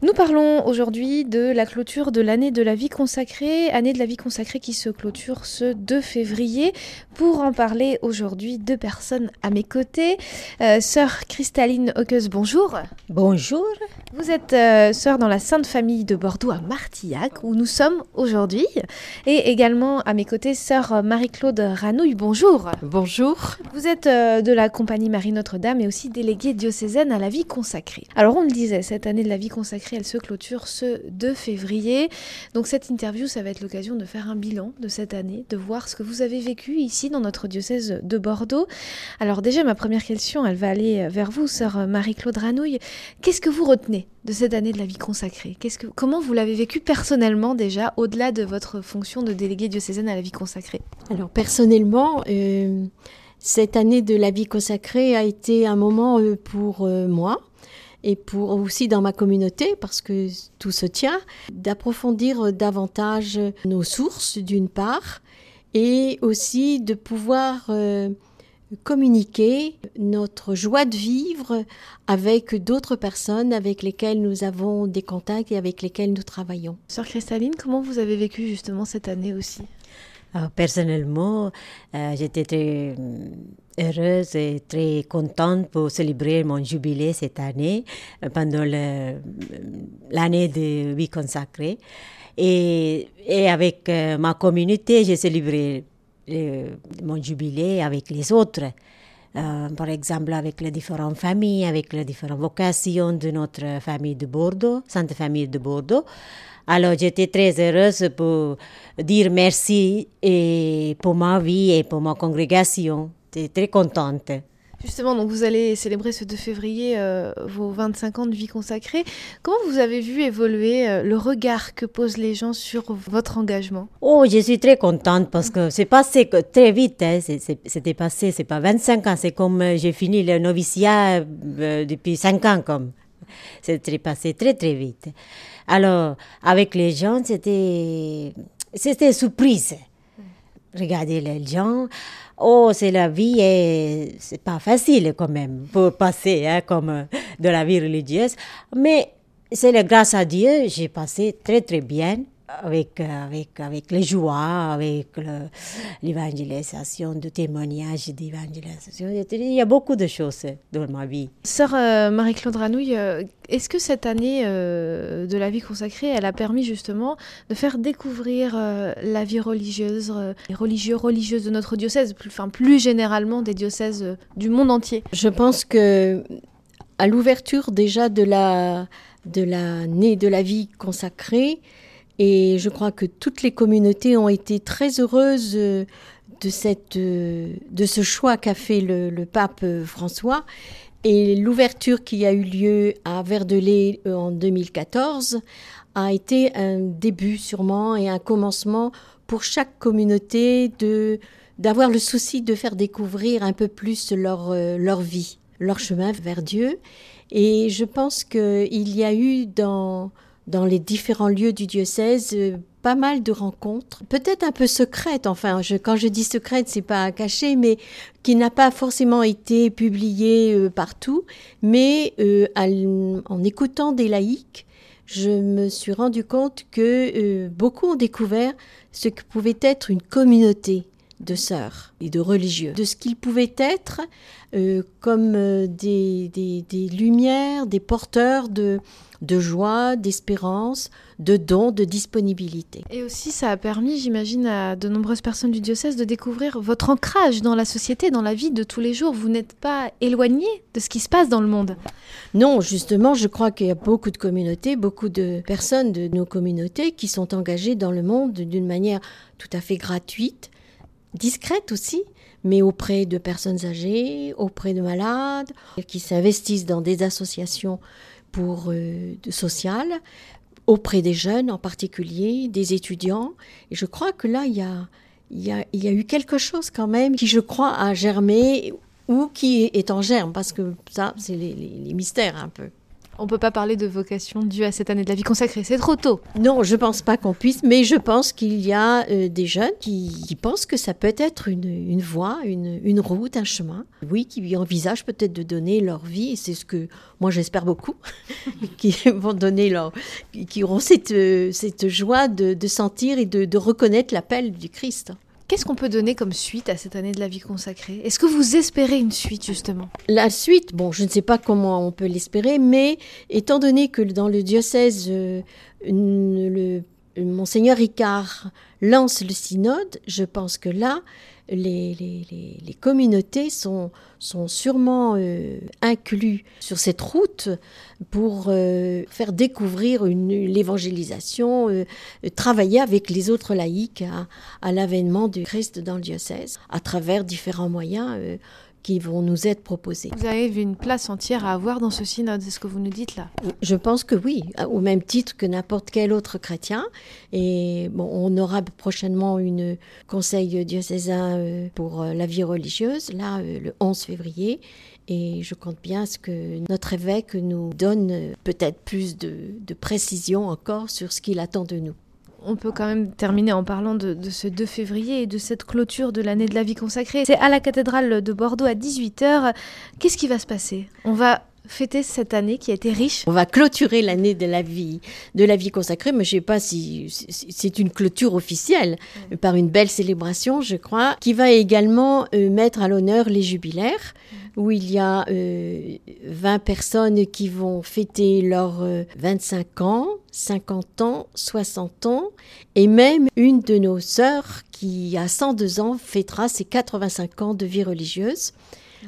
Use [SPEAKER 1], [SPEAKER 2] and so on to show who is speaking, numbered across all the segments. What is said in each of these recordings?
[SPEAKER 1] Nous parlons aujourd'hui de la clôture de l'année de la vie consacrée, année de la vie consacrée qui se clôture ce 2 février. Pour en parler aujourd'hui, deux personnes à mes côtés. Euh, sœur Cristalline Hawkes, bonjour.
[SPEAKER 2] Bonjour.
[SPEAKER 1] Vous êtes euh, sœur dans la Sainte Famille de Bordeaux à Martillac, où nous sommes aujourd'hui. Et également à mes côtés, sœur Marie-Claude Ranouille, bonjour.
[SPEAKER 3] Bonjour.
[SPEAKER 1] Vous êtes euh, de la compagnie Marie Notre-Dame et aussi déléguée diocésaine à la vie consacrée. Alors on le disait, cette année de la vie consacrée, elle se clôture ce 2 février. Donc cette interview, ça va être l'occasion de faire un bilan de cette année, de voir ce que vous avez vécu ici dans notre diocèse de Bordeaux. Alors déjà, ma première question, elle va aller vers vous, sœur Marie-Claude Ranouille. Qu'est-ce que vous retenez de cette année de la vie consacrée? Comment vous l'avez vécu personnellement déjà, au-delà de votre fonction de délégué diocésaine à la vie consacrée?
[SPEAKER 3] Alors personnellement, euh, cette année de la vie consacrée a été un moment euh, pour euh, moi et pour aussi dans ma communauté, parce que tout se tient, d'approfondir davantage nos sources d'une part, et aussi de pouvoir euh, communiquer notre joie de vivre avec d'autres personnes avec lesquelles nous avons des contacts et avec lesquelles nous travaillons.
[SPEAKER 1] Sœur Cristalline, comment vous avez vécu justement cette année aussi?
[SPEAKER 2] Ah, Personnellement, euh, j'étais très heureuse et très contente pour célébrer mon jubilé cette année, euh, pendant l'année de vie consacrée. Et, et avec euh, ma communauté, j'ai célébré mon jubilé avec les autres. Euh, par exemple, avec les différentes familles, avec les différentes vocations de notre famille de Bordeaux, Sainte Famille de Bordeaux. Alors, j'étais très heureuse pour dire merci et pour ma vie et pour ma congrégation très contente.
[SPEAKER 1] Justement, donc vous allez célébrer ce 2 février euh, vos 25 ans de vie consacrée. Comment vous avez vu évoluer euh, le regard que posent les gens sur votre engagement?
[SPEAKER 2] Oh, je suis très contente parce que c'est passé très vite. Hein. C'était passé, c'est pas 25 ans, c'est comme euh, j'ai fini le noviciat depuis 5 ans comme. C'était passé très très vite. Alors, avec les gens, c'était c'était surprise. Regardez les gens oh, c'est la vie et c'est pas facile quand même pour passer hein, comme de la vie religieuse. Mais c'est grâce à Dieu, j'ai passé très très bien avec, avec, avec les joies, avec l'évangélisation, le témoignage d'évangélisation. Il y a beaucoup de choses dans ma vie.
[SPEAKER 1] Sœur euh, Marie-Claude Ranouille, euh, est-ce que cette année euh, de la vie consacrée, elle a permis justement de faire découvrir la vie religieuse, les religieux, religieuses de notre diocèse, plus, enfin, plus généralement des diocèses du monde entier?
[SPEAKER 3] Je pense que à l'ouverture déjà de la de l'année de la vie consacrée, et je crois que toutes les communautés ont été très heureuses euh, de, cette, euh, de ce choix qu'a fait le, pape euh, François. Et l'ouverture qui a eu lieu à Verdelais en 2014 a été un début sûrement et un commencement pour chaque communauté de d'avoir le souci de faire découvrir un peu plus leur, leur vie, leur chemin vers Dieu. Et je pense qu'il y a eu dans, dans les différents lieux du diocèse euh, pas mal de rencontres, peut-être un peu secrètes, enfin, je, quand je dis secrètes, c'est pas caché, mais qui n'a pas forcément été publié euh, partout, mais euh, en écoutant des laïcs, je me suis rendu compte que beaucoup ont découvert ce que pouvait être une communauté de sœurs et de religieux, de ce qu'ils pouvaient être comme des, des, des, lumières, des porteurs de, de joie, d'espérance, de dons, de disponibilité.
[SPEAKER 1] Et aussi, ça a permis, j'imagine, à de nombreuses personnes du diocèse de découvrir votre ancrage dans la société, dans la vie de tous les jours. Vous n'êtes pas éloigné de ce qui se passe dans le monde.
[SPEAKER 3] Non, justement, je crois qu'il y a beaucoup de communautés, beaucoup de personnes de nos communautés qui sont engagées dans le monde d'une manière tout à fait gratuite, discrète aussi, mais auprès de personnes âgées, auprès de malades, qui s'investissent dans des associations pour euh, social auprès des jeunes en particulier, des étudiants. Et je crois que là, il y a, y a, y a eu quelque chose quand même qui, je crois, a germé ou qui est en germe, parce que ça, c'est les, mystères un peu.
[SPEAKER 1] On peut pas parler de vocation due à cette année de la vie consacrée, c'est trop tôt.
[SPEAKER 3] Non, je pense pas qu'on puisse, mais je pense qu'il y a euh, des jeunes qui, pensent que ça peut être une, voie, une, route, un chemin. Oui, qui envisagent peut-être de donner leur vie, c'est ce que moi j'espère beaucoup, qui vont donner leur, qui auront cette, euh, cette joie de, sentir et de reconnaître l'appel du Christ.
[SPEAKER 1] Qu'est-ce qu'on peut donner comme suite à cette année de la vie consacrée? Est-ce que vous espérez une suite justement?
[SPEAKER 3] La suite, bon, je ne sais pas comment on peut l'espérer, mais étant donné que dans le diocèse, euh, le, monseigneur Ricard lance le synode, je pense que là, les, communautés sont, sûrement euh, inclus sur cette route pour euh, faire découvrir l'évangélisation, euh, travailler avec les autres laïcs à, à l'avènement du Christ dans le diocèse à travers différents moyens qui vont nous être proposés.
[SPEAKER 1] Vous avez une place entière à avoir dans ce synode, c'est ce que vous nous dites là
[SPEAKER 3] Je pense que oui, au même titre que n'importe quel autre chrétien. Et bon, on aura prochainement une conseil diocésain euh, pour euh, la vie religieuse, là, euh, le 11 février. Et je compte bien ce que notre évêque nous donne peut-être plus de, de précision encore sur ce qu'il attend de nous
[SPEAKER 1] on peut quand même terminer en parlant de, ce 2 février et de cette clôture de l'année de la vie consacrée. C'est à la cathédrale de Bordeaux à 18h. Qu'est-ce qui va se passer? On va fêter cette année qui a été riche.
[SPEAKER 3] On va clôturer l'année de la vie de la vie consacrée, mais je ne sais pas si c'est une clôture officielle par une belle célébration, je crois, qui va également euh, mettre à l'honneur les jubilaires où il y a 20 euh, personnes qui vont fêter leurs 25 ans, 50 ans, 60 ans, et même une de nos sœurs qui a 102 ans fêtera ses 85 ans de vie religieuse.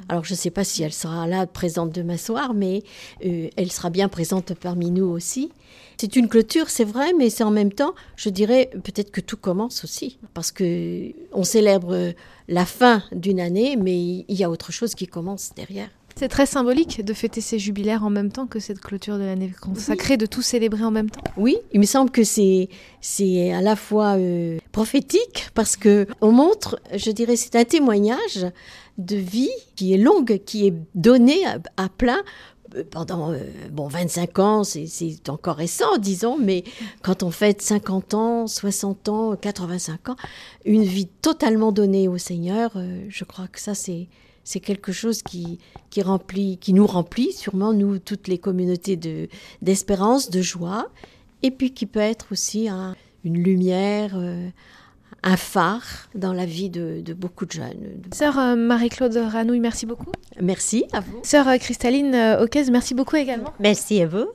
[SPEAKER 3] Alors je ne sais pas si elle sera là présente demain soir, mais euh, elle sera bien présente parmi nous aussi. C'est une clôture, c'est vrai, mais c'est en même temps, je dirais peut-être que tout commence aussi, parce que on célèbre la fin d'une année, mais il y a autre chose qui commence derrière.
[SPEAKER 1] C'est très symbolique de fêter ces jubilaires en même temps que cette clôture de l'année consacrée, de tout célébrer en même temps.
[SPEAKER 3] Oui, il me semble que c'est c'est à la fois euh, prophétique parce que on montre, je dirais, c'est un témoignage de vie qui est longue, qui est donnée à plein euh, pendant euh, bon 25 ans, c'est encore récent, disons, mais quand on fait 50 ans, 60 ans, 85 ans, une vie totalement donnée au Seigneur, euh, je crois que ça c'est c'est quelque chose qui, qui remplit, qui nous remplit sûrement nous toutes les communautés de d'espérance, de joie, et puis qui peut être aussi une lumière, un phare dans la vie de, beaucoup de jeunes.
[SPEAKER 1] Sœur euh, Marie-Claude Ranouille, merci beaucoup.
[SPEAKER 3] Merci à vous.
[SPEAKER 1] Sœur euh, Cristaline euh, Oquez, merci beaucoup également.
[SPEAKER 2] Merci à vous.